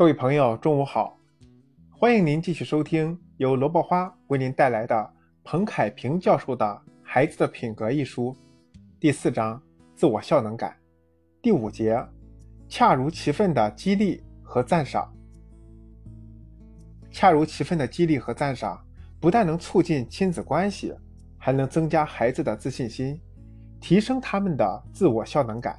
各位朋友，中午好！欢迎您继续收听由萝卜花为您带来的彭凯平教授的《孩子的品格》一书，第四章自我效能感，第五节恰如其分的激励和赞赏。恰如其分的激励和赞赏，不但能促进亲子关系，还能增加孩子的自信心，提升他们的自我效能感，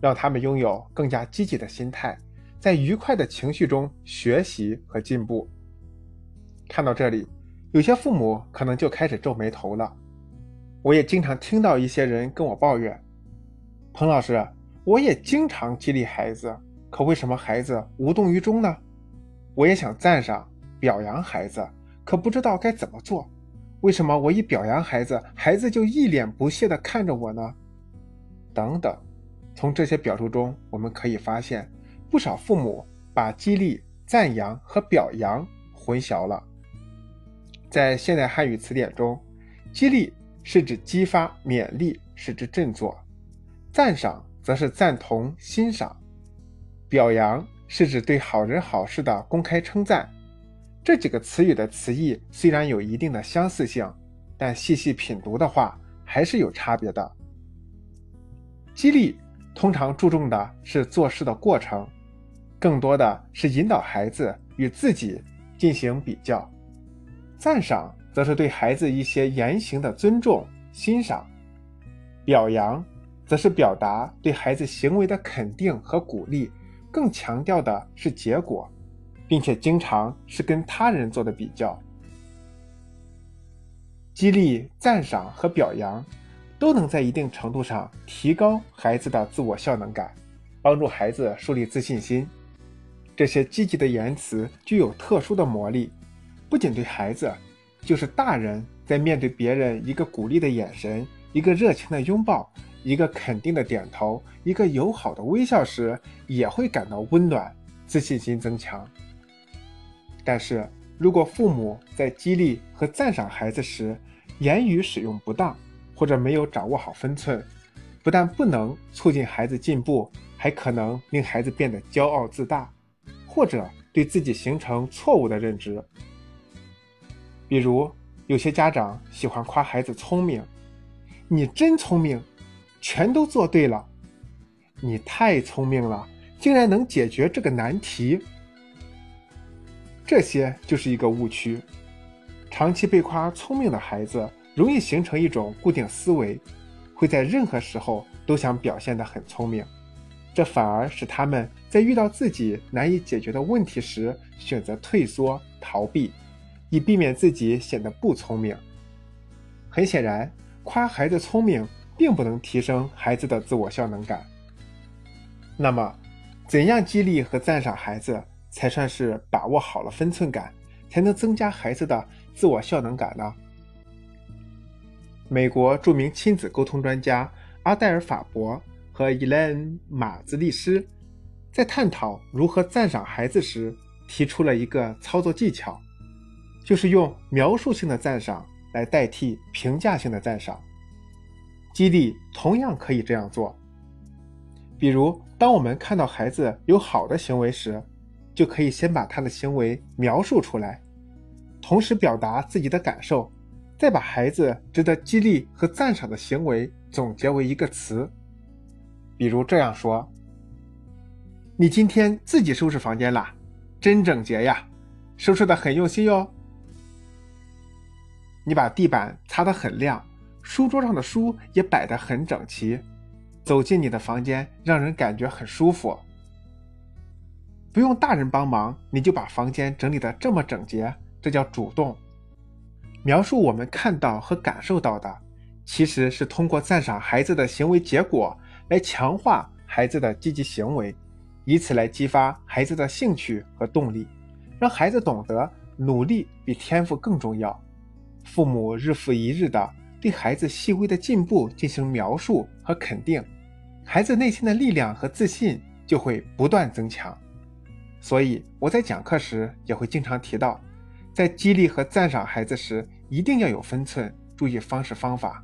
让他们拥有更加积极的心态。在愉快的情绪中学习和进步。看到这里，有些父母可能就开始皱眉头了。我也经常听到一些人跟我抱怨：“彭老师，我也经常激励孩子，可为什么孩子无动于衷呢？我也想赞赏、表扬孩子，可不知道该怎么做。为什么我一表扬孩子，孩子就一脸不屑地看着我呢？”等等。从这些表述中，我们可以发现。不少父母把激励、赞扬和表扬混淆了。在现代汉语词典中，激励是指激发、勉励，使之振作；赞赏则是赞同、欣赏；表扬是指对好人好事的公开称赞。这几个词语的词义虽然有一定的相似性，但细细品读的话，还是有差别的。激励通常注重的是做事的过程。更多的是引导孩子与自己进行比较，赞赏则是对孩子一些言行的尊重欣赏，表扬则是表达对孩子行为的肯定和鼓励，更强调的是结果，并且经常是跟他人做的比较。激励、赞赏和表扬都能在一定程度上提高孩子的自我效能感，帮助孩子树立自信心。这些积极的言辞具有特殊的魔力，不仅对孩子，就是大人在面对别人一个鼓励的眼神、一个热情的拥抱、一个肯定的点头、一个友好的微笑时，也会感到温暖，自信心增强。但是如果父母在激励和赞赏孩子时，言语使用不当，或者没有掌握好分寸，不但不能促进孩子进步，还可能令孩子变得骄傲自大。或者对自己形成错误的认知，比如有些家长喜欢夸孩子聪明，你真聪明，全都做对了，你太聪明了，竟然能解决这个难题。这些就是一个误区。长期被夸聪明的孩子，容易形成一种固定思维，会在任何时候都想表现得很聪明。这反而使他们在遇到自己难以解决的问题时，选择退缩逃避，以避免自己显得不聪明。很显然，夸孩子聪明并不能提升孩子的自我效能感。那么，怎样激励和赞赏孩子才算是把握好了分寸感，才能增加孩子的自我效能感呢？美国著名亲子沟通专家阿黛尔·法伯。和伊莱恩·马兹利斯在探讨如何赞赏孩子时，提出了一个操作技巧，就是用描述性的赞赏来代替评价性的赞赏。激励同样可以这样做，比如，当我们看到孩子有好的行为时，就可以先把他的行为描述出来，同时表达自己的感受，再把孩子值得激励和赞赏的行为总结为一个词。比如这样说：“你今天自己收拾房间啦，真整洁呀，收拾的很用心哟。你把地板擦得很亮，书桌上的书也摆得很整齐，走进你的房间让人感觉很舒服。不用大人帮忙，你就把房间整理得这么整洁，这叫主动。描述我们看到和感受到的，其实是通过赞赏孩子的行为结果。”来强化孩子的积极行为，以此来激发孩子的兴趣和动力，让孩子懂得努力比天赋更重要。父母日复一日的对孩子细微的进步进行描述和肯定，孩子内心的力量和自信就会不断增强。所以我在讲课时也会经常提到，在激励和赞赏孩子时，一定要有分寸，注意方式方法，